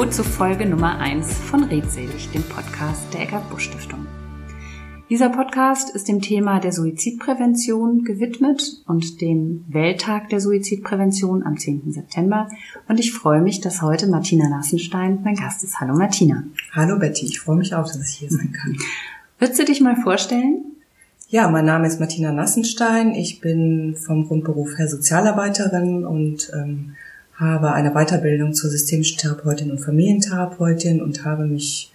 Hallo zu Folge Nummer 1 von Redselig, dem Podcast der Eckart Busch Stiftung. Dieser Podcast ist dem Thema der Suizidprävention gewidmet und dem Welttag der Suizidprävention am 10. September. Und ich freue mich, dass heute Martina Nassenstein mein Gast ist. Hallo Martina. Hallo Betty, ich freue mich auch, dass ich hier sein kann. Würdest du dich mal vorstellen? Ja, mein Name ist Martina Nassenstein. Ich bin vom Grundberuf her Sozialarbeiterin und ähm, habe eine Weiterbildung zur systemischen Therapeutin und Familientherapeutin und habe mich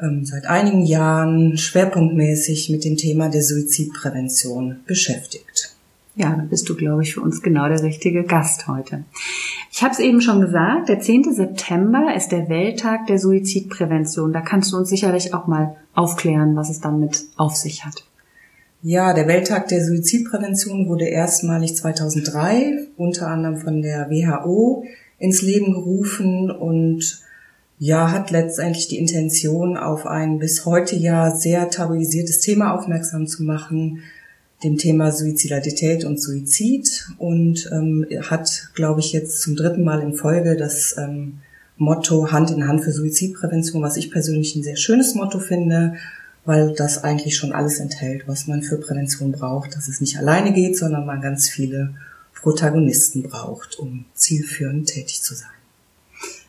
ähm, seit einigen Jahren schwerpunktmäßig mit dem Thema der Suizidprävention beschäftigt. Ja, dann bist du, glaube ich, für uns genau der richtige Gast heute. Ich habe es eben schon gesagt, der 10. September ist der Welttag der Suizidprävention. Da kannst du uns sicherlich auch mal aufklären, was es damit auf sich hat. Ja, der Welttag der Suizidprävention wurde erstmalig 2003 unter anderem von der WHO ins Leben gerufen und ja, hat letztendlich die Intention, auf ein bis heute ja sehr tabuisiertes Thema aufmerksam zu machen, dem Thema Suizidalität und Suizid und ähm, hat, glaube ich, jetzt zum dritten Mal in Folge das ähm, Motto Hand in Hand für Suizidprävention, was ich persönlich ein sehr schönes Motto finde weil das eigentlich schon alles enthält, was man für Prävention braucht, dass es nicht alleine geht, sondern man ganz viele Protagonisten braucht, um zielführend tätig zu sein.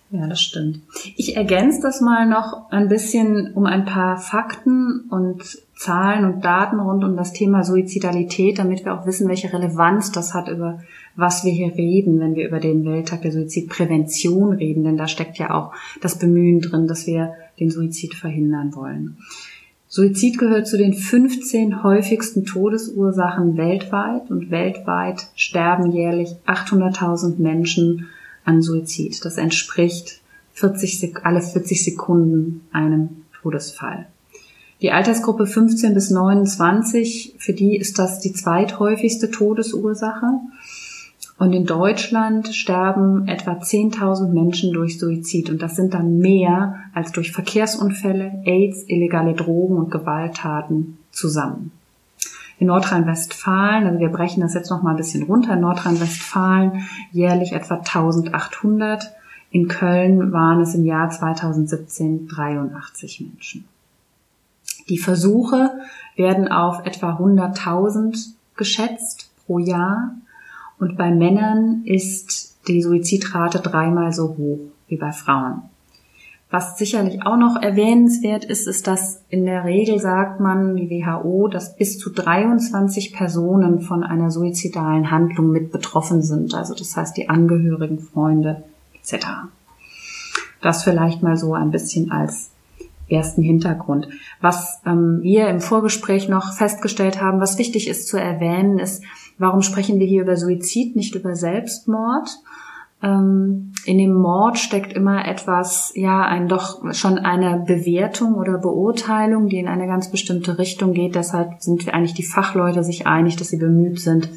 Ja, das stimmt. Ich ergänze das mal noch ein bisschen um ein paar Fakten und Zahlen und Daten rund um das Thema Suizidalität, damit wir auch wissen, welche Relevanz das hat, über was wir hier reden, wenn wir über den Welttag der Suizidprävention reden. Denn da steckt ja auch das Bemühen drin, dass wir den Suizid verhindern wollen. Suizid gehört zu den 15 häufigsten Todesursachen weltweit und weltweit sterben jährlich 800.000 Menschen an Suizid. Das entspricht 40, alle 40 Sekunden einem Todesfall. Die Altersgruppe 15 bis 29, für die ist das die zweithäufigste Todesursache. Und in Deutschland sterben etwa 10.000 Menschen durch Suizid. Und das sind dann mehr als durch Verkehrsunfälle, AIDS, illegale Drogen und Gewalttaten zusammen. In Nordrhein-Westfalen, also wir brechen das jetzt noch mal ein bisschen runter, in Nordrhein-Westfalen jährlich etwa 1800. In Köln waren es im Jahr 2017 83 Menschen. Die Versuche werden auf etwa 100.000 geschätzt pro Jahr. Und bei Männern ist die Suizidrate dreimal so hoch wie bei Frauen. Was sicherlich auch noch erwähnenswert ist, ist, dass in der Regel sagt man, die WHO, dass bis zu 23 Personen von einer suizidalen Handlung mit betroffen sind. Also das heißt die Angehörigen, Freunde etc. Das vielleicht mal so ein bisschen als ersten Hintergrund. Was ähm, wir im Vorgespräch noch festgestellt haben, was wichtig ist zu erwähnen, ist, warum sprechen wir hier über Suizid, nicht über Selbstmord? Ähm, in dem Mord steckt immer etwas, ja, ein doch schon eine Bewertung oder Beurteilung, die in eine ganz bestimmte Richtung geht. Deshalb sind wir eigentlich die Fachleute sich einig, dass sie bemüht sind,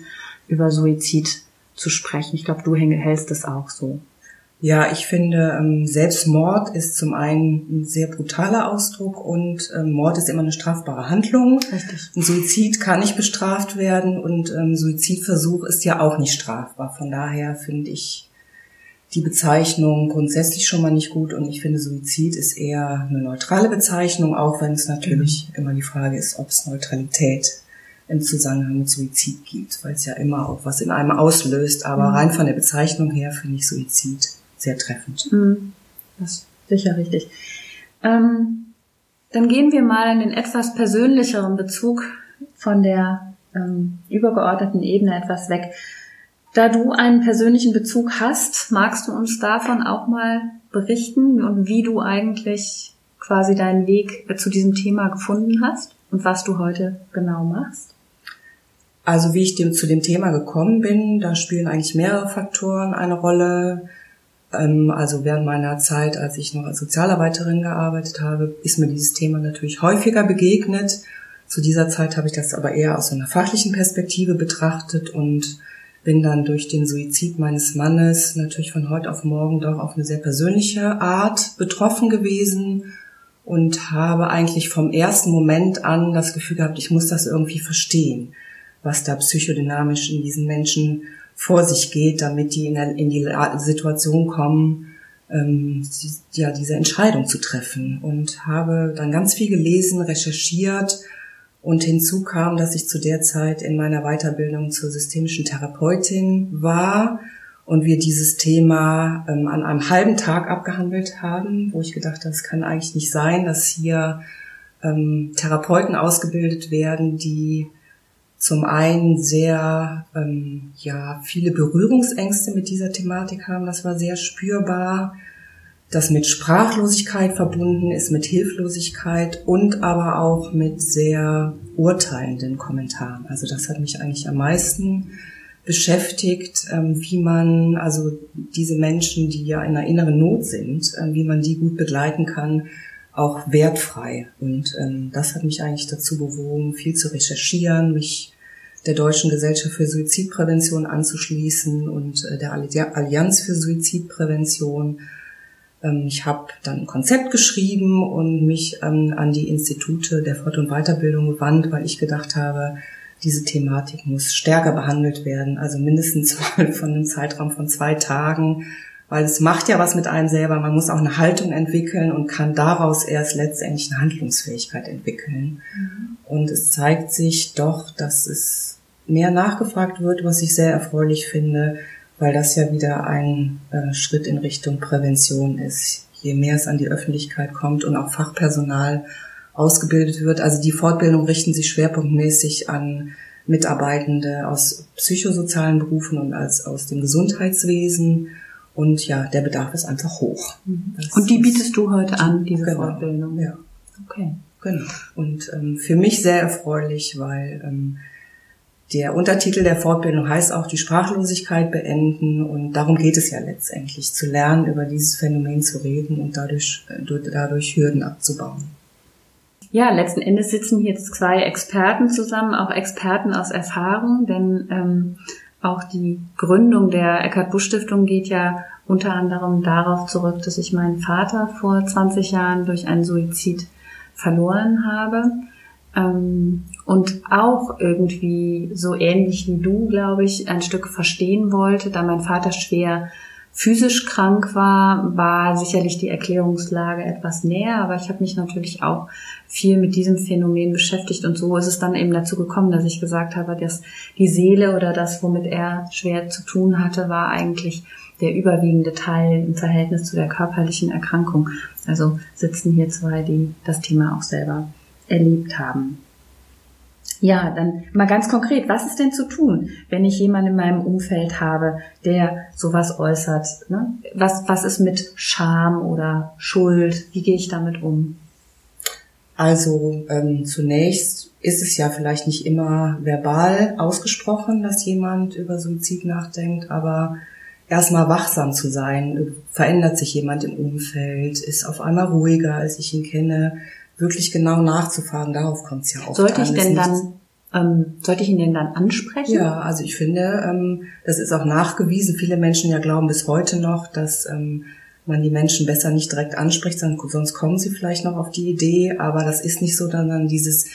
über Suizid zu sprechen. Ich glaube, du hältst es auch so. Ja, ich finde, ähm, Selbstmord ist zum einen ein sehr brutaler Ausdruck und ähm, Mord ist immer eine strafbare Handlung. Richtig. Ein Suizid kann nicht bestraft werden und ähm, Suizidversuch ist ja auch nicht strafbar. Von daher finde ich die Bezeichnung grundsätzlich schon mal nicht gut und ich finde Suizid ist eher eine neutrale Bezeichnung, auch wenn es natürlich mhm. immer die Frage ist, ob es Neutralität im Zusammenhang mit Suizid gibt, weil es ja immer auch was in einem auslöst. Aber mhm. rein von der Bezeichnung her finde ich Suizid sehr treffend. Mhm. Das ist sicher richtig. Ähm, dann gehen wir mal in den etwas persönlicheren Bezug von der ähm, übergeordneten Ebene etwas weg. Da du einen persönlichen Bezug hast, magst du uns davon auch mal berichten und wie du eigentlich quasi deinen Weg zu diesem Thema gefunden hast und was du heute genau machst? Also wie ich dem, zu dem Thema gekommen bin, da spielen eigentlich mehrere Faktoren eine Rolle. Ähm, also während meiner Zeit, als ich noch als Sozialarbeiterin gearbeitet habe, ist mir dieses Thema natürlich häufiger begegnet. Zu dieser Zeit habe ich das aber eher aus einer fachlichen Perspektive betrachtet und bin dann durch den Suizid meines Mannes natürlich von heute auf morgen doch auf eine sehr persönliche Art betroffen gewesen und habe eigentlich vom ersten Moment an das Gefühl gehabt, ich muss das irgendwie verstehen, was da psychodynamisch in diesen Menschen vor sich geht, damit die in, die Situation kommen, ähm, ja, diese Entscheidung zu treffen. Und habe dann ganz viel gelesen, recherchiert und hinzu kam, dass ich zu der Zeit in meiner Weiterbildung zur systemischen Therapeutin war und wir dieses Thema ähm, an einem halben Tag abgehandelt haben, wo ich gedacht habe, es kann eigentlich nicht sein, dass hier ähm, Therapeuten ausgebildet werden, die zum einen sehr ähm, ja viele Berührungsängste mit dieser Thematik haben, das war sehr spürbar, das mit Sprachlosigkeit verbunden ist, mit Hilflosigkeit und aber auch mit sehr urteilenden Kommentaren. Also das hat mich eigentlich am meisten beschäftigt, ähm, wie man also diese Menschen, die ja in einer inneren Not sind, ähm, wie man die gut begleiten kann, auch wertfrei. Und ähm, das hat mich eigentlich dazu bewogen, viel zu recherchieren, mich der Deutschen Gesellschaft für Suizidprävention anzuschließen und äh, der Allianz für Suizidprävention. Ähm, ich habe dann ein Konzept geschrieben und mich ähm, an die Institute der Fort- und Weiterbildung gewandt, weil ich gedacht habe, diese Thematik muss stärker behandelt werden, also mindestens von einem Zeitraum von zwei Tagen, weil es macht ja was mit einem selber. Man muss auch eine Haltung entwickeln und kann daraus erst letztendlich eine Handlungsfähigkeit entwickeln. Mhm. Und es zeigt sich doch, dass es mehr nachgefragt wird, was ich sehr erfreulich finde, weil das ja wieder ein äh, Schritt in Richtung Prävention ist. Je mehr es an die Öffentlichkeit kommt und auch Fachpersonal ausgebildet wird. Also die Fortbildung richten sich schwerpunktmäßig an Mitarbeitende aus psychosozialen Berufen und als aus dem Gesundheitswesen. Und ja, der Bedarf ist einfach hoch. Mhm. und die bietest du heute an, diese genau, Fortbildung? Ja. Okay. Genau. Und ähm, für mich sehr erfreulich, weil ähm, der Untertitel der Fortbildung heißt auch die Sprachlosigkeit beenden und darum geht es ja letztendlich, zu lernen, über dieses Phänomen zu reden und dadurch, äh, dadurch Hürden abzubauen. Ja, letzten Endes sitzen hier zwei Experten zusammen, auch Experten aus Erfahrung, denn ähm, auch die Gründung der Eckhard Busch Stiftung geht ja unter anderem darauf zurück, dass ich meinen Vater vor 20 Jahren durch einen Suizid verloren habe. Ähm, und auch irgendwie so ähnlich wie du, glaube ich, ein Stück verstehen wollte, da mein Vater schwer physisch krank war, war sicherlich die Erklärungslage etwas näher, aber ich habe mich natürlich auch viel mit diesem Phänomen beschäftigt und so ist es dann eben dazu gekommen, dass ich gesagt habe, dass die Seele oder das, womit er schwer zu tun hatte, war eigentlich der überwiegende Teil im Verhältnis zu der körperlichen Erkrankung. Also sitzen hier zwei, die das Thema auch selber erlebt haben. Ja, dann mal ganz konkret, was ist denn zu tun, wenn ich jemanden in meinem Umfeld habe, der sowas äußert? Ne? Was, was ist mit Scham oder Schuld? Wie gehe ich damit um? Also ähm, zunächst ist es ja vielleicht nicht immer verbal ausgesprochen, dass jemand über Suizid nachdenkt, aber erstmal wachsam zu sein. Verändert sich jemand im Umfeld, ist auf einmal ruhiger, als ich ihn kenne wirklich genau nachzufahren, darauf kommt es ja auch Sollte ich denn dann, ähm, sollte ich ihn denn dann ansprechen? Ja, also ich finde, ähm, das ist auch nachgewiesen. Viele Menschen ja glauben bis heute noch, dass ähm, man die Menschen besser nicht direkt anspricht, sonst kommen sie vielleicht noch auf die Idee, aber das ist nicht so, dass dann dieses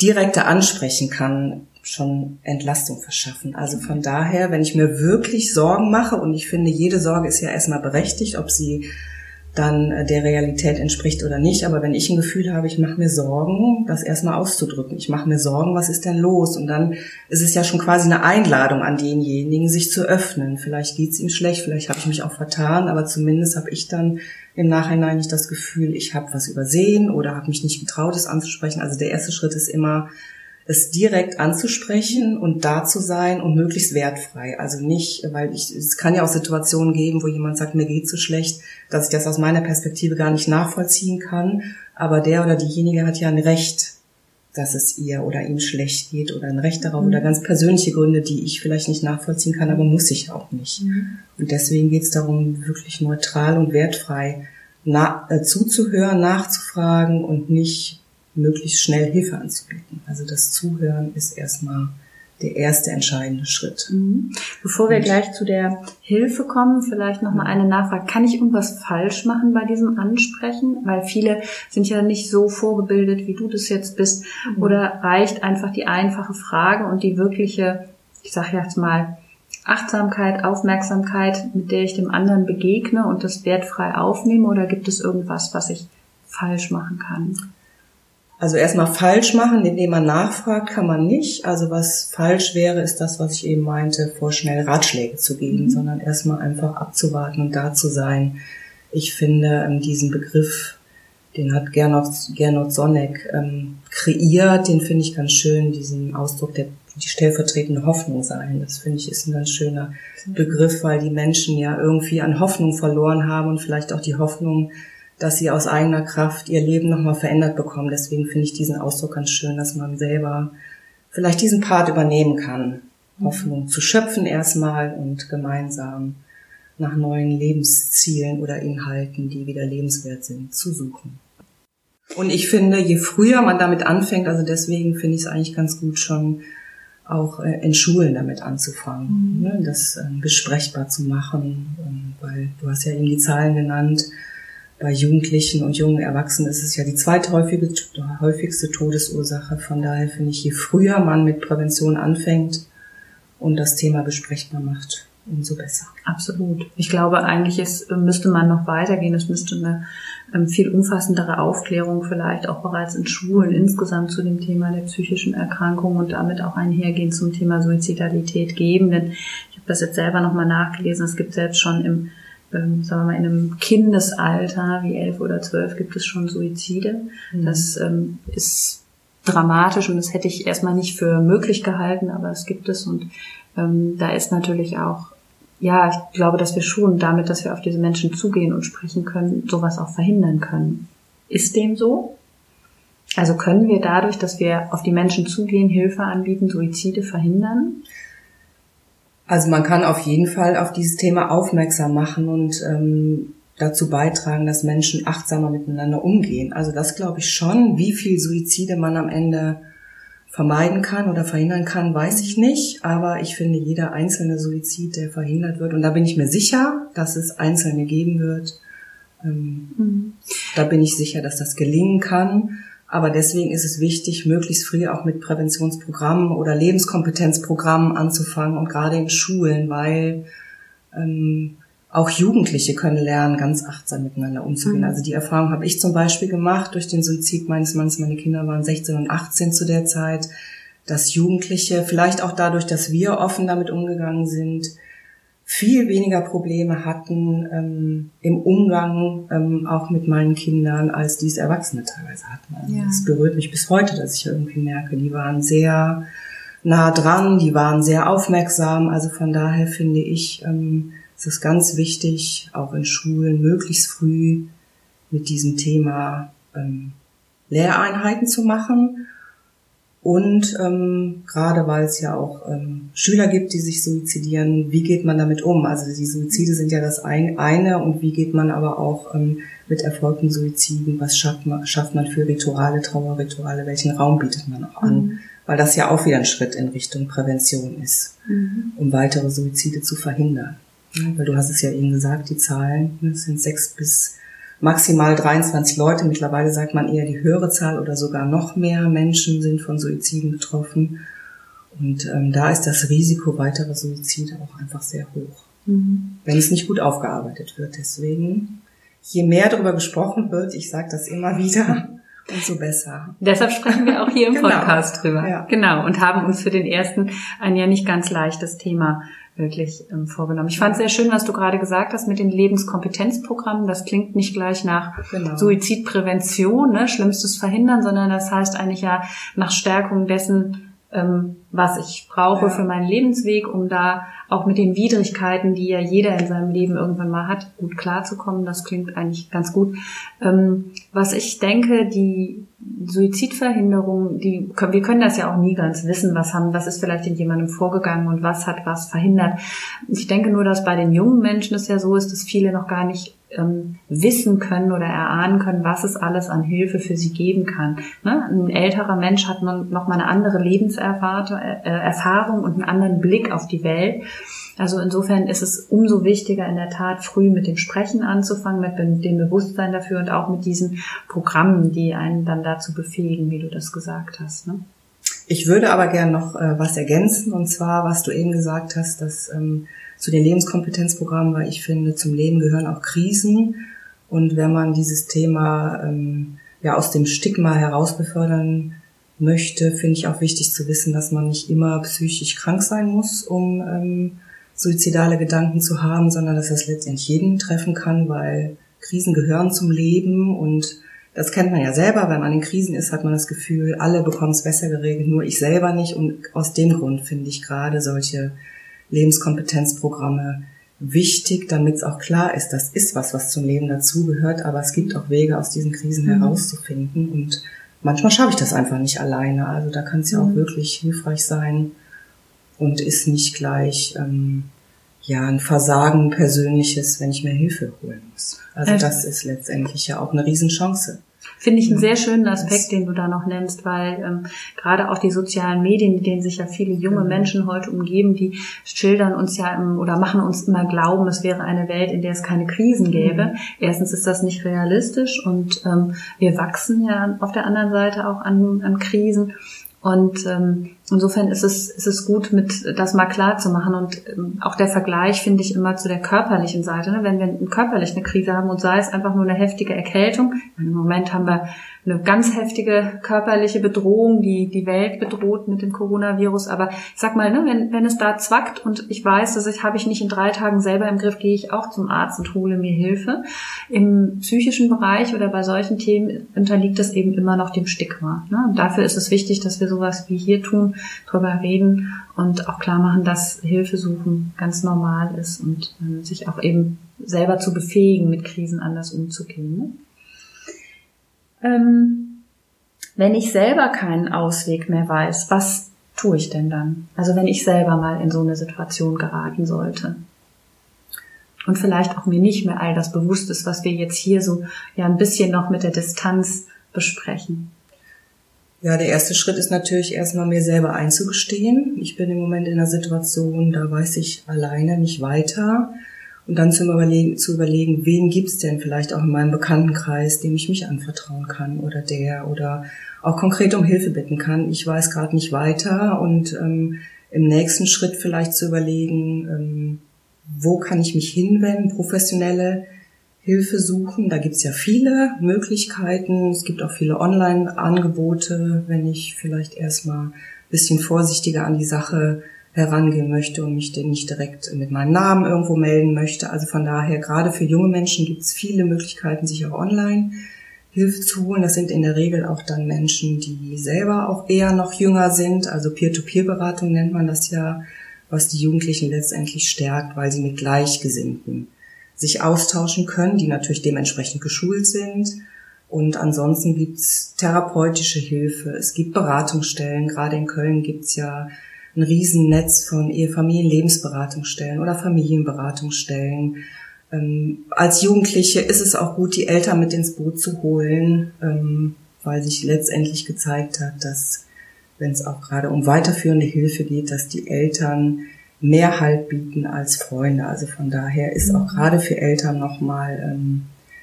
direkte Ansprechen kann schon Entlastung verschaffen. Also von daher, wenn ich mir wirklich Sorgen mache, und ich finde, jede Sorge ist ja erstmal berechtigt, ob sie dann äh, der Realität entspricht oder nicht. Aber wenn ich ein Gefühl habe, ich mache mir Sorgen, das erstmal auszudrücken. Ich mache mir Sorgen, was ist denn los? Und dann ist es ja schon quasi eine Einladung an denjenigen, sich zu öffnen. Vielleicht geht's ihm schlecht, vielleicht habe ich mich auch vertan, aber zumindest habe ich dann im Nachhinein nicht das Gefühl, ich habe was übersehen oder habe mich nicht getraut, es anzusprechen. Also der erste Schritt ist immer, es direkt anzusprechen und da zu sein und möglichst wertfrei. Also nicht, weil ich, es kann ja auch Situationen geben, wo jemand sagt, mir geht so schlecht, dass ich das aus meiner Perspektive gar nicht nachvollziehen kann. Aber der oder diejenige hat ja ein Recht, dass es ihr oder ihm schlecht geht oder ein Recht darauf mhm. oder ganz persönliche Gründe, die ich vielleicht nicht nachvollziehen kann, aber muss ich auch nicht. Mhm. Und deswegen geht es darum, wirklich neutral und wertfrei na, äh, zuzuhören, nachzufragen und nicht möglichst schnell Hilfe anzubieten. Also das Zuhören ist erstmal der erste entscheidende Schritt. Mhm. Bevor wir gleich zu der Hilfe kommen, vielleicht noch mal eine Nachfrage. Kann ich irgendwas falsch machen bei diesem Ansprechen? Weil viele sind ja nicht so vorgebildet, wie du das jetzt bist. Mhm. Oder reicht einfach die einfache Frage und die wirkliche, ich sage jetzt mal, Achtsamkeit, Aufmerksamkeit, mit der ich dem anderen begegne und das wertfrei aufnehme oder gibt es irgendwas, was ich falsch machen kann? Also erstmal falsch machen, indem man nachfragt, kann man nicht. Also was falsch wäre, ist das, was ich eben meinte, vorschnell Ratschläge zu geben, mhm. sondern erstmal einfach abzuwarten und da zu sein. Ich finde ähm, diesen Begriff, den hat Gernot, Gernot Sonneck ähm, kreiert, den finde ich ganz schön, diesen Ausdruck der die stellvertretende Hoffnung sein. Das finde ich ist ein ganz schöner Begriff, weil die Menschen ja irgendwie an Hoffnung verloren haben und vielleicht auch die Hoffnung, dass sie aus eigener Kraft ihr Leben nochmal verändert bekommen. Deswegen finde ich diesen Ausdruck ganz schön, dass man selber vielleicht diesen Part übernehmen kann. Mhm. Hoffnung zu schöpfen erstmal und gemeinsam nach neuen Lebenszielen oder Inhalten, die wieder lebenswert sind, zu suchen. Und ich finde, je früher man damit anfängt, also deswegen finde ich es eigentlich ganz gut schon auch äh, in Schulen damit anzufangen, mhm. ne, das ähm, besprechbar zu machen, weil du hast ja eben die Zahlen genannt, bei Jugendlichen und jungen Erwachsenen ist es ja die zweithäufigste Todesursache. Von daher finde ich, je früher man mit Prävention anfängt und das Thema besprechbar macht, umso besser. Absolut. Ich glaube, eigentlich ist, müsste man noch weitergehen. Es müsste eine ähm, viel umfassendere Aufklärung vielleicht auch bereits in Schulen insgesamt zu dem Thema der psychischen Erkrankung und damit auch einhergehend zum Thema Suizidalität geben. Denn ich habe das jetzt selber nochmal nachgelesen. Es gibt selbst schon im ähm, sagen wir mal, in einem Kindesalter wie elf oder zwölf gibt es schon Suizide. Mhm. Das ähm, ist dramatisch und das hätte ich erstmal nicht für möglich gehalten, aber es gibt es und ähm, da ist natürlich auch, ja, ich glaube, dass wir schon damit, dass wir auf diese Menschen zugehen und sprechen können, sowas auch verhindern können. Ist dem so? Also können wir dadurch, dass wir auf die Menschen zugehen, Hilfe anbieten, Suizide verhindern? Also man kann auf jeden Fall auf dieses Thema aufmerksam machen und ähm, dazu beitragen, dass Menschen achtsamer miteinander umgehen. Also das glaube ich schon. Wie viel Suizide man am Ende vermeiden kann oder verhindern kann, weiß ich nicht. Aber ich finde, jeder einzelne Suizid, der verhindert wird, und da bin ich mir sicher, dass es einzelne geben wird, ähm, mhm. da bin ich sicher, dass das gelingen kann. Aber deswegen ist es wichtig, möglichst früh auch mit Präventionsprogrammen oder Lebenskompetenzprogrammen anzufangen und gerade in Schulen, weil ähm, auch Jugendliche können lernen, ganz achtsam miteinander umzugehen. Mhm. Also die Erfahrung habe ich zum Beispiel gemacht durch den Suizid meines Mannes. Meine Kinder waren 16 und 18 zu der Zeit, dass Jugendliche, vielleicht auch dadurch, dass wir offen damit umgegangen sind, viel weniger Probleme hatten ähm, im Umgang ähm, auch mit meinen Kindern, als dies Erwachsene teilweise hatten. Also ja. Das berührt mich bis heute, dass ich irgendwie merke, die waren sehr nah dran, die waren sehr aufmerksam. Also von daher finde ich, ähm, es ist ganz wichtig, auch in Schulen möglichst früh mit diesem Thema ähm, Lehreinheiten zu machen und ähm, gerade weil es ja auch ähm, Schüler gibt, die sich suizidieren, wie geht man damit um? Also die Suizide sind ja das eine und wie geht man aber auch ähm, mit erfolgten Suiziden, was schafft man, schafft man für Rituale, Trauerrituale, welchen Raum bietet man auch an? Mhm. Weil das ja auch wieder ein Schritt in Richtung Prävention ist, mhm. um weitere Suizide zu verhindern. Ja, weil du hast es ja eben gesagt, die Zahlen ne, sind sechs bis maximal 23 Leute. Mittlerweile sagt man eher die höhere Zahl oder sogar noch mehr Menschen sind von Suiziden betroffen. Und ähm, da ist das Risiko weiterer Suizide auch einfach sehr hoch, mhm. wenn es nicht gut aufgearbeitet wird. Deswegen, je mehr darüber gesprochen wird, ich sage das immer wieder, umso besser. Deshalb sprechen wir auch hier im genau. Podcast drüber. Ja. Genau. Und haben uns für den ersten ein ja nicht ganz leichtes Thema wirklich ähm, vorgenommen. Ich fand sehr schön, was du gerade gesagt hast mit den Lebenskompetenzprogrammen. Das klingt nicht gleich nach genau. Suizidprävention, ne, Schlimmstes verhindern, sondern das heißt eigentlich ja nach Stärkung dessen, was ich brauche ja. für meinen Lebensweg, um da auch mit den Widrigkeiten, die ja jeder in seinem Leben irgendwann mal hat, gut klarzukommen. Das klingt eigentlich ganz gut. Ähm, was ich denke, die Suizidverhinderung, die, wir können das ja auch nie ganz wissen, was haben, was ist vielleicht in jemandem vorgegangen und was hat was verhindert. Ich denke nur, dass bei den jungen Menschen es ja so ist, dass viele noch gar nicht ähm, wissen können oder erahnen können, was es alles an Hilfe für sie geben kann. Ne? Ein älterer Mensch hat noch mal eine andere Lebenserfahrung äh, und einen anderen Blick auf die Welt. Also insofern ist es umso wichtiger, in der Tat früh mit dem Sprechen anzufangen, mit dem Bewusstsein dafür und auch mit diesen Programmen, die einen dann dazu befähigen, wie du das gesagt hast. Ne? Ich würde aber gern noch äh, was ergänzen, und zwar, was du eben gesagt hast, dass ähm, zu den Lebenskompetenzprogrammen, weil ich finde, zum Leben gehören auch Krisen. Und wenn man dieses Thema ähm, ja aus dem Stigma heraus befördern möchte, finde ich auch wichtig zu wissen, dass man nicht immer psychisch krank sein muss, um ähm, suizidale Gedanken zu haben, sondern dass das letztendlich jeden treffen kann, weil Krisen gehören zum Leben und das kennt man ja selber, wenn man in Krisen ist, hat man das Gefühl, alle bekommen es besser geregelt, nur ich selber nicht. Und aus dem Grund finde ich gerade solche Lebenskompetenzprogramme wichtig, damit es auch klar ist, das ist was, was zum Leben dazugehört, aber es gibt auch Wege, aus diesen Krisen mhm. herauszufinden. Und manchmal schaffe ich das einfach nicht alleine. Also da kann es ja mhm. auch wirklich hilfreich sein und ist nicht gleich ähm, ja ein Versagen persönliches, wenn ich mir Hilfe holen muss. Also äh. das ist letztendlich ja auch eine Riesenchance. Finde ich einen sehr schönen Aspekt, den du da noch nennst, weil ähm, gerade auch die sozialen Medien, mit denen sich ja viele junge genau. Menschen heute umgeben, die schildern uns ja im, oder machen uns immer glauben, es wäre eine Welt, in der es keine Krisen gäbe. Mhm. Erstens ist das nicht realistisch und ähm, wir wachsen ja auf der anderen Seite auch an, an Krisen. Und ähm, insofern ist es, ist es gut, mit das mal klar zu machen. Und ähm, auch der Vergleich finde ich immer zu der körperlichen Seite. Ne? Wenn wir körperlich eine Krise haben und sei es einfach nur eine heftige Erkältung, im Moment haben wir eine ganz heftige körperliche Bedrohung, die die Welt bedroht mit dem Coronavirus. Aber ich sag mal, ne, wenn, wenn es da zwackt und ich weiß, dass ich habe ich nicht in drei Tagen selber im Griff, gehe ich auch zum Arzt und hole mir Hilfe. Im psychischen Bereich oder bei solchen Themen unterliegt es eben immer noch dem Stigma. Ne? Und dafür ist es wichtig, dass wir sowas wie hier tun, drüber reden und auch klar machen, dass Hilfe suchen ganz normal ist und äh, sich auch eben selber zu befähigen, mit Krisen anders umzugehen. Ne? ähm, wenn ich selber keinen Ausweg mehr weiß, was tue ich denn dann? Also wenn ich selber mal in so eine Situation geraten sollte. Und vielleicht auch mir nicht mehr all das bewusst ist, was wir jetzt hier so ja ein bisschen noch mit der Distanz besprechen. Ja, der erste Schritt ist natürlich erstmal mir selber einzugestehen. Ich bin im Moment in einer Situation, da weiß ich alleine nicht weiter und dann zu überlegen, zu überlegen wen gibt's denn vielleicht auch in meinem Bekanntenkreis, dem ich mich anvertrauen kann oder der oder auch konkret um Hilfe bitten kann. Ich weiß gerade nicht weiter und ähm, im nächsten Schritt vielleicht zu überlegen, ähm, wo kann ich mich hinwenden, professionelle Hilfe suchen. Da gibt's ja viele Möglichkeiten. Es gibt auch viele Online-Angebote, wenn ich vielleicht erstmal bisschen vorsichtiger an die Sache herangehen möchte und mich nicht direkt mit meinem Namen irgendwo melden möchte. Also von daher, gerade für junge Menschen gibt es viele Möglichkeiten, sich auch online Hilfe zu holen. Das sind in der Regel auch dann Menschen, die selber auch eher noch jünger sind. Also Peer-to-Peer-Beratung nennt man das ja, was die Jugendlichen letztendlich stärkt, weil sie mit Gleichgesinnten sich austauschen können, die natürlich dementsprechend geschult sind. Und ansonsten gibt's therapeutische Hilfe, es gibt Beratungsstellen, gerade in Köln gibt's ja ein Riesennetz von Ehefamilien-Lebensberatungsstellen oder Familienberatungsstellen. Ähm, als Jugendliche ist es auch gut, die Eltern mit ins Boot zu holen, ähm, weil sich letztendlich gezeigt hat, dass, wenn es auch gerade um weiterführende Hilfe geht, dass die Eltern mehr Halt bieten als Freunde. Also von daher ist auch mhm. gerade für Eltern nochmal ähm,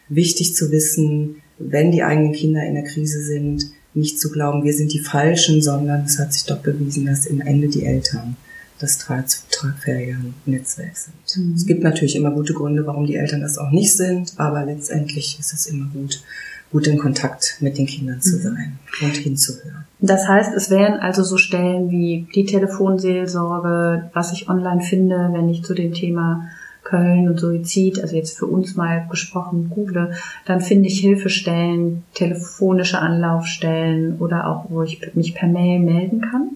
wichtig zu wissen, wenn die eigenen Kinder in der Krise sind, nicht zu glauben, wir sind die Falschen, sondern es hat sich doch bewiesen, dass im Ende die Eltern das tragfähige Netzwerk sind. Mhm. Es gibt natürlich immer gute Gründe, warum die Eltern das auch nicht sind, aber letztendlich ist es immer gut, gut in Kontakt mit den Kindern zu mhm. sein mhm. und hinzuhören. Das heißt, es wären also so Stellen wie die Telefonseelsorge, was ich online finde, wenn ich zu dem Thema Köln und Suizid, also jetzt für uns mal gesprochen, google, dann finde ich Hilfestellen, telefonische Anlaufstellen oder auch, wo ich mich per Mail melden kann.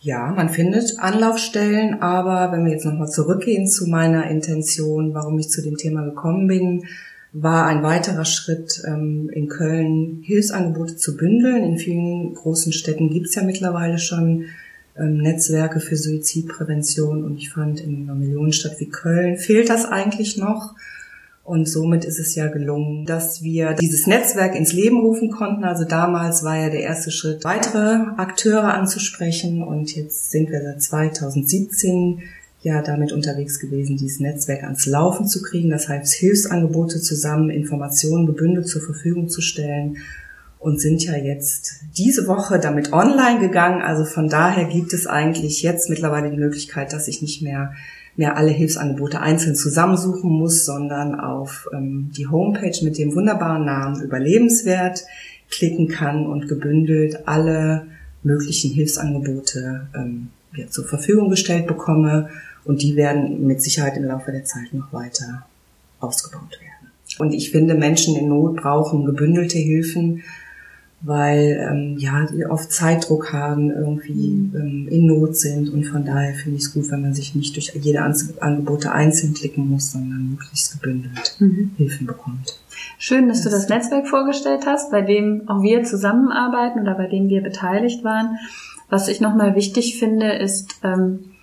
Ja, man findet Anlaufstellen, aber wenn wir jetzt nochmal zurückgehen zu meiner Intention, warum ich zu dem Thema gekommen bin, war ein weiterer Schritt ähm, in Köln Hilfsangebote zu bündeln. In vielen großen Städten gibt's ja mittlerweile schon ähm, Netzwerke für Suizidprävention und ich fand in einer Millionenstadt wie Köln fehlt das eigentlich noch. Und somit ist es ja gelungen, dass wir dieses Netzwerk ins Leben rufen konnten. Also damals war ja der erste Schritt, weitere Akteure anzusprechen. Und jetzt sind wir seit 2017 ja damit unterwegs gewesen, dieses Netzwerk ans Laufen zu kriegen. Das heißt, Hilfsangebote zusammen, Informationen gebündelt zur Verfügung zu stellen und sind ja jetzt diese Woche damit online gegangen. Also von daher gibt es eigentlich jetzt mittlerweile die Möglichkeit, dass ich nicht mehr mehr alle Hilfsangebote einzeln zusammensuchen muss, sondern auf ähm, die Homepage mit dem wunderbaren Namen Überlebenswert klicken kann und gebündelt alle möglichen Hilfsangebote ähm, ja, zur Verfügung gestellt bekomme. Und die werden mit Sicherheit im Laufe der Zeit noch weiter ausgebaut werden. Und ich finde, Menschen in Not brauchen gebündelte Hilfen, weil ähm, ja die oft Zeitdruck haben, irgendwie ähm, in Not sind und von daher finde ich es gut, wenn man sich nicht durch jede Angebote einzeln klicken muss, sondern möglichst gebündelt mhm. Hilfen bekommt. Schön, dass du das Netzwerk vorgestellt hast, bei dem auch wir zusammenarbeiten oder bei dem wir beteiligt waren. Was ich nochmal wichtig finde, ist, ähm,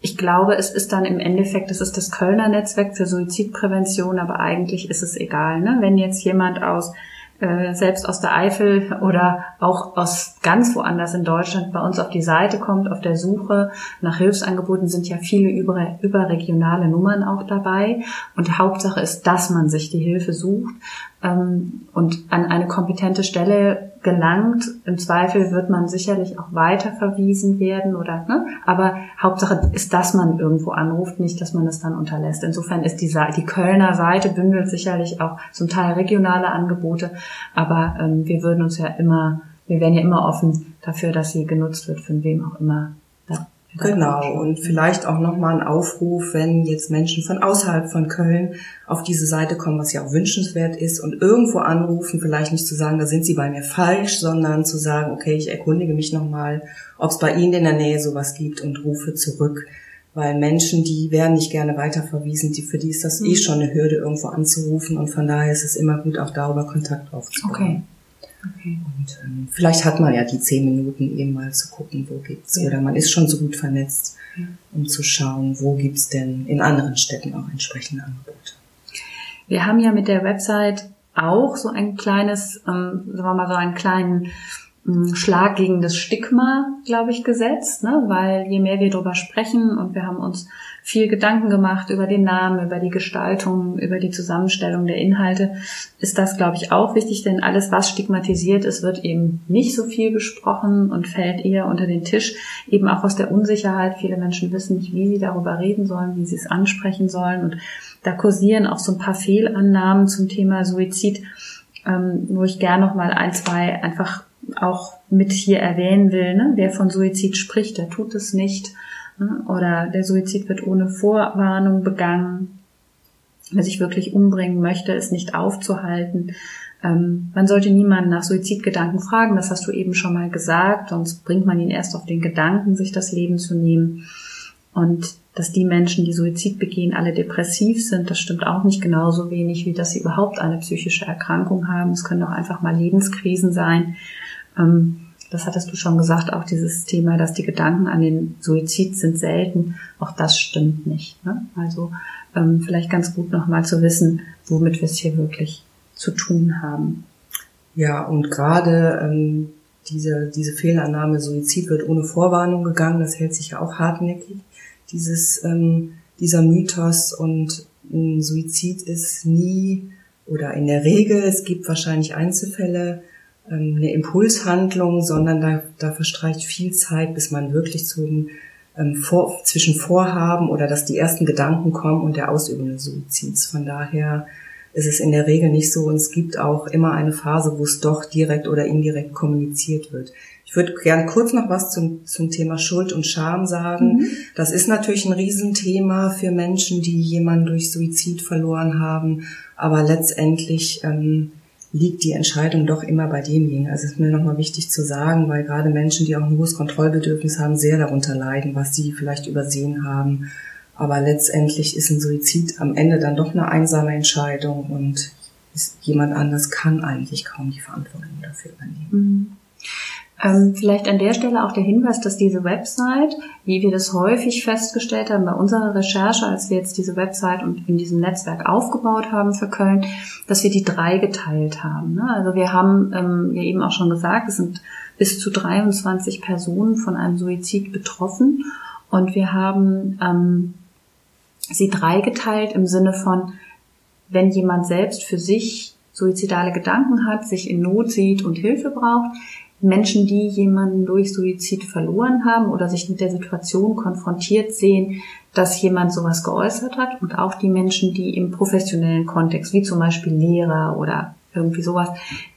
ich glaube, es ist dann im Endeffekt, es ist das Kölner Netzwerk für Suizidprävention, aber eigentlich ist es egal. Ne? Wenn jetzt jemand aus äh, selbst aus der Eifel oder auch aus ganz woanders in Deutschland bei uns auf die Seite kommt, auf der Suche nach Hilfsangeboten sind ja viele über, überregionale Nummern auch dabei. Und Hauptsache ist, dass man sich die Hilfe sucht ähm, und an eine kompetente Stelle gelangt. Im Zweifel wird man sicherlich auch weiter verwiesen werden oder, ne? Aber Hauptsache ist, dass man irgendwo anruft, nicht, dass man es dann unterlässt. Insofern ist die, die Kölner Seite bündelt sicherlich auch zum Teil regionale Angebote, aber ähm, wir würden uns ja immer, wir wären ja immer offen dafür, dass sie genutzt wird, von wem auch immer Genau, und vielleicht auch nochmal ein Aufruf, wenn jetzt Menschen von außerhalb von Köln auf diese Seite kommen, was ja auch wünschenswert ist, und irgendwo anrufen, vielleicht nicht zu sagen, da sind sie bei mir falsch, sondern zu sagen, okay, ich erkundige mich nochmal, ob es bei Ihnen in der Nähe sowas gibt und rufe zurück. Weil Menschen, die werden nicht gerne weiterverwiesen, die, für die ist das eh mhm. eh schon eine Hürde, irgendwo anzurufen und von daher ist es immer gut, auch darüber Kontakt aufzubauen. Okay. Okay. Und ähm, vielleicht hat man ja die zehn Minuten eben mal zu gucken, wo gibt's ja. oder man ist schon so gut vernetzt, ja. um zu schauen, wo gibt's denn in anderen Städten auch entsprechende Angebote. Wir haben ja mit der Website auch so ein kleines, ähm, sagen wir mal so einen kleinen Schlag gegen das Stigma, glaube ich, gesetzt, ne? weil je mehr wir darüber sprechen und wir haben uns viel Gedanken gemacht über den Namen, über die Gestaltung, über die Zusammenstellung der Inhalte, ist das, glaube ich, auch wichtig, denn alles, was stigmatisiert ist, wird eben nicht so viel besprochen und fällt eher unter den Tisch, eben auch aus der Unsicherheit. Viele Menschen wissen nicht, wie sie darüber reden sollen, wie sie es ansprechen sollen und da kursieren auch so ein paar Fehlannahmen zum Thema Suizid, ähm, wo ich gerne noch mal ein, zwei einfach auch mit hier erwähnen will. Ne? Wer von Suizid spricht, der tut es nicht. Ne? Oder der Suizid wird ohne Vorwarnung begangen. Wer sich wirklich umbringen möchte, ist nicht aufzuhalten. Ähm, man sollte niemanden nach Suizidgedanken fragen, das hast du eben schon mal gesagt, sonst bringt man ihn erst auf den Gedanken, sich das Leben zu nehmen. Und dass die Menschen, die Suizid begehen, alle depressiv sind, das stimmt auch nicht genauso wenig, wie dass sie überhaupt eine psychische Erkrankung haben. Es können auch einfach mal Lebenskrisen sein. Ähm, das hattest du schon gesagt, auch dieses Thema, dass die Gedanken an den Suizid sind selten, auch das stimmt nicht. Ne? Also ähm, vielleicht ganz gut nochmal zu wissen, womit wir es hier wirklich zu tun haben. Ja, und gerade ähm, diese, diese Fehlannahme, Suizid wird ohne Vorwarnung gegangen, das hält sich ja auch hartnäckig, dieses, ähm, dieser Mythos und Suizid ist nie oder in der Regel, es gibt wahrscheinlich Einzelfälle, ähm, eine Impulshandlung, sondern da, da verstreicht viel Zeit, bis man wirklich zum ähm, vor, zwischen Vorhaben oder dass die ersten Gedanken kommen und der Ausübung des Suizids. Von daher ist es in der Regel nicht so und es gibt auch immer eine Phase, wo es doch direkt oder indirekt kommuniziert wird. Ich würde gerne kurz noch was zum, zum Thema Schuld und Scham sagen. Mhm. Das ist natürlich ein Riesenthema für Menschen, die jemanden durch Suizid verloren haben, aber letztendlich ähm, liegt die Entscheidung doch immer bei demjenigen. Also es ist mir nochmal wichtig zu sagen, weil gerade Menschen, die auch ein hohes Kontrollbedürfnis haben, sehr darunter leiden, was sie vielleicht übersehen haben. Aber letztendlich ist ein Suizid am Ende dann doch eine einsame Entscheidung und jemand anders kann eigentlich kaum die Verantwortung dafür übernehmen. Mhm. Ähm, vielleicht an der Stelle auch der Hinweis, dass diese Website, wie wir das häufig festgestellt haben bei unserer Recherche, als wir jetzt diese Website und in diesem Netzwerk aufgebaut haben für Köln, dass wir die drei geteilt haben. Ne? Also wir haben ähm, ja eben auch schon gesagt, es sind bis zu 23 Personen von einem Suizid betroffen und wir haben ähm, sie drei geteilt im Sinne von, wenn jemand selbst für sich suizidale Gedanken hat, sich in Not sieht und Hilfe braucht. Menschen, die jemanden durch Suizid verloren haben oder sich mit der Situation konfrontiert sehen, dass jemand sowas geäußert hat und auch die Menschen, die im professionellen Kontext, wie zum Beispiel Lehrer oder irgendwie sowas,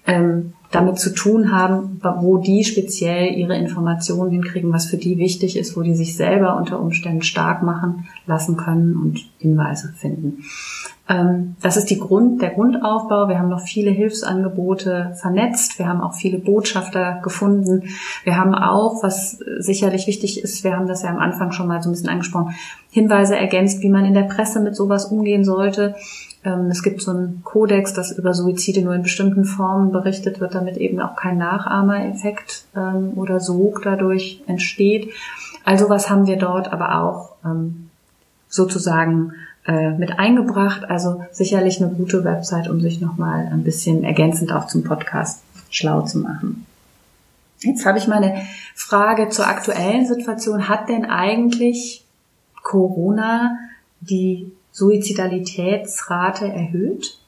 ähm, damit zu tun haben, wo die speziell ihre Informationen hinkriegen, was für die wichtig ist, wo die sich selber unter Umständen stark machen lassen können und Hinweise finden. Ähm, das ist die Grund, der Grundaufbau. Wir haben noch viele Hilfsangebote vernetzt. Wir haben auch viele Botschafter gefunden. Wir haben auch, was sicherlich wichtig ist, wir haben das ja am Anfang schon mal so ein bisschen angesprochen, Hinweise ergänzt, wie man in der Presse mit sowas umgehen sollte. Ähm, es gibt so einen Kodex, dass über Suizide nur in bestimmten Formen berichtet wird, damit eben auch kein Nachahmereffekt ähm, oder Sog dadurch entsteht. Also was haben wir dort aber auch sozusagen äh, mit eingebracht. Also sicherlich eine gute Website, um sich nochmal ein bisschen ergänzend auch zum Podcast schlau zu machen. Jetzt habe ich mal eine Frage zur aktuellen Situation. Hat denn eigentlich Corona die Suizidalitätsrate erhöht?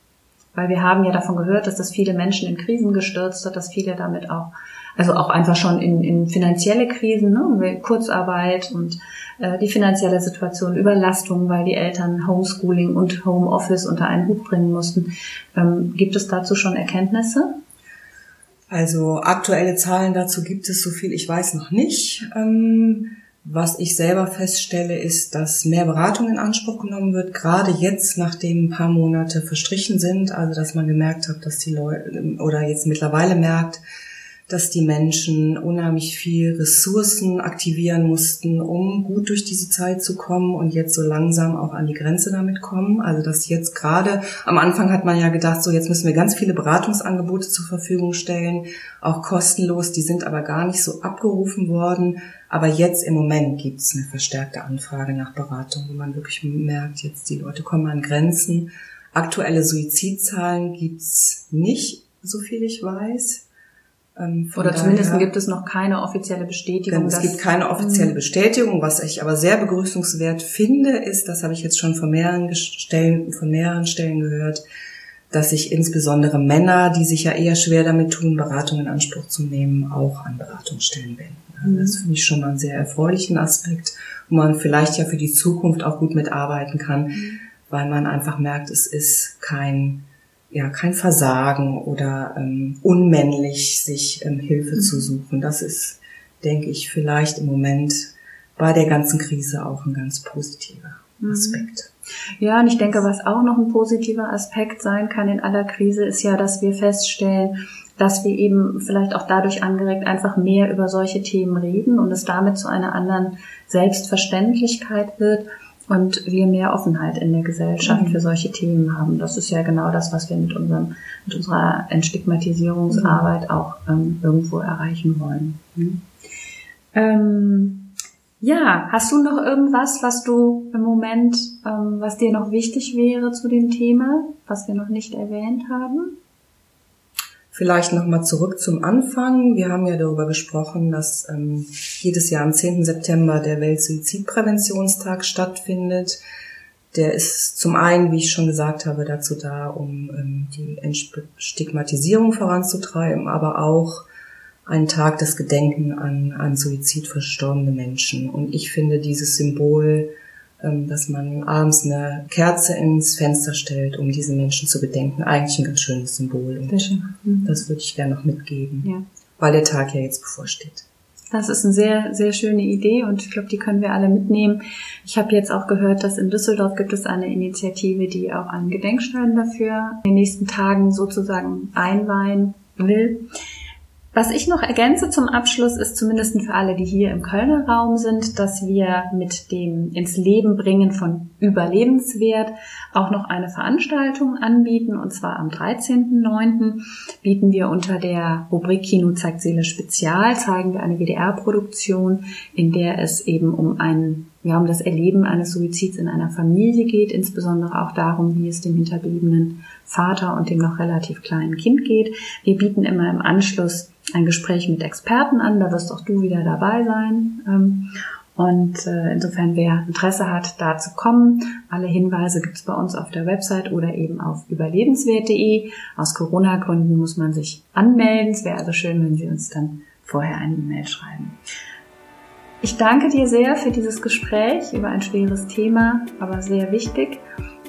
Weil wir haben ja davon gehört, dass das viele Menschen in Krisen gestürzt hat, dass viele damit auch, also auch einfach schon in, in finanzielle Krisen, ne, Kurzarbeit und äh, die finanzielle Situation, Überlastung, weil die Eltern Homeschooling und Homeoffice unter einen Hut bringen mussten. Ähm, gibt es dazu schon Erkenntnisse? Also aktuelle Zahlen dazu gibt es, so viel ich weiß, noch nicht. Ähm, was ich selber feststelle, ist, dass mehr Beratung in Anspruch genommen wird, gerade jetzt, nachdem ein paar Monate verstrichen sind, also dass man gemerkt hat, dass die Leute oder jetzt mittlerweile merkt, dass die Menschen unheimlich viel Ressourcen aktivieren mussten, um gut durch diese Zeit zu kommen und jetzt so langsam auch an die Grenze damit kommen. Also dass jetzt gerade am Anfang hat man ja gedacht, so jetzt müssen wir ganz viele Beratungsangebote zur Verfügung stellen, auch kostenlos, die sind aber gar nicht so abgerufen worden. Aber jetzt im Moment gibt es eine verstärkte Anfrage nach Beratung, wo man wirklich merkt, jetzt die Leute kommen an Grenzen. Aktuelle Suizidzahlen gibt's nicht, so viel ich weiß. Ähm, Oder zumindest daher, gibt es noch keine offizielle Bestätigung. Es gibt keine offizielle hm. Bestätigung. Was ich aber sehr begrüßungswert finde, ist, das habe ich jetzt schon von mehreren Stellen, von mehreren Stellen gehört, dass sich insbesondere Männer, die sich ja eher schwer damit tun, Beratung in Anspruch zu nehmen, auch an Beratungsstellen wenden. Mhm. Das finde ich schon mal einen sehr erfreulichen Aspekt, wo man vielleicht ja für die Zukunft auch gut mitarbeiten kann, mhm. weil man einfach merkt, es ist kein ja kein Versagen oder ähm, unmännlich, sich ähm, Hilfe mhm. zu suchen. Das ist, denke ich, vielleicht im Moment bei der ganzen Krise auch ein ganz positiver mhm. Aspekt. Ja, und ich denke, was auch noch ein positiver Aspekt sein kann in aller Krise, ist ja, dass wir feststellen, dass wir eben vielleicht auch dadurch angeregt einfach mehr über solche Themen reden und es damit zu einer anderen Selbstverständlichkeit wird und wir mehr Offenheit in der Gesellschaft mhm. für solche Themen haben. Das ist ja genau das, was wir mit unserem mit unserer Entstigmatisierungsarbeit mhm. auch ähm, irgendwo erreichen wollen. Mhm. Ähm, ja, hast du noch irgendwas, was du im Moment, ähm, was dir noch wichtig wäre zu dem Thema, was wir noch nicht erwähnt haben? Vielleicht nochmal zurück zum Anfang. Wir haben ja darüber gesprochen, dass ähm, jedes Jahr am 10. September der Weltsuizidpräventionstag stattfindet. Der ist zum einen, wie ich schon gesagt habe, dazu da, um ähm, die Entstigmatisierung voranzutreiben, aber auch ein Tag des Gedenken an, an Suizid verstorbene Menschen. Und ich finde dieses Symbol dass man abends eine Kerze ins Fenster stellt, um diese Menschen zu bedenken. Eigentlich ein ganz schönes Symbol. Und mhm. das würde ich gerne noch mitgeben, ja. weil der Tag ja jetzt bevorsteht. Das ist eine sehr, sehr schöne Idee und ich glaube, die können wir alle mitnehmen. Ich habe jetzt auch gehört, dass in Düsseldorf gibt es eine Initiative, die auch einen Gedenkstein dafür in den nächsten Tagen sozusagen einweihen will. Was ich noch ergänze zum Abschluss ist zumindest für alle, die hier im Kölner Raum sind, dass wir mit dem ins Leben bringen von Überlebenswert auch noch eine Veranstaltung anbieten. Und zwar am 13.09. bieten wir unter der Rubrik Kino zeigt Seele Spezial, zeigen wir eine WDR-Produktion, in der es eben um ein ja, um das Erleben eines Suizids in einer Familie geht, insbesondere auch darum, wie es dem hinterbliebenen Vater und dem noch relativ kleinen Kind geht. Wir bieten immer im Anschluss ein Gespräch mit Experten an, da wirst auch du wieder dabei sein. Ähm, Und äh, insofern, wer Interesse hat, da zu kommen, alle Hinweise gibt's bei uns auf der Website oder eben auf überlebenswert.de. Aus Corona-Gründen muss man sich anmelden. Es wäre also schön, wenn Sie uns dann vorher eine E-Mail schreiben. Ich danke dir sehr für dieses Gespräch über ein schweres Thema, aber sehr wichtig.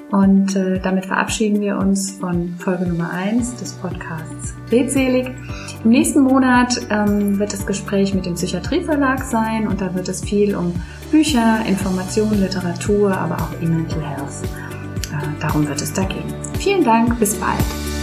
Und äh, damit verabschieden wir uns von Folge Nummer 1 des Podcasts Redselig. Im nächsten Monat ähm, wird das Gespräch mit dem Psychiatrieverlag sein und da wird es viel um Bücher, Informationen, Literatur, aber auch E-Mental Health. Äh, darum wird es da gehen. Vielen Dank, bis bald.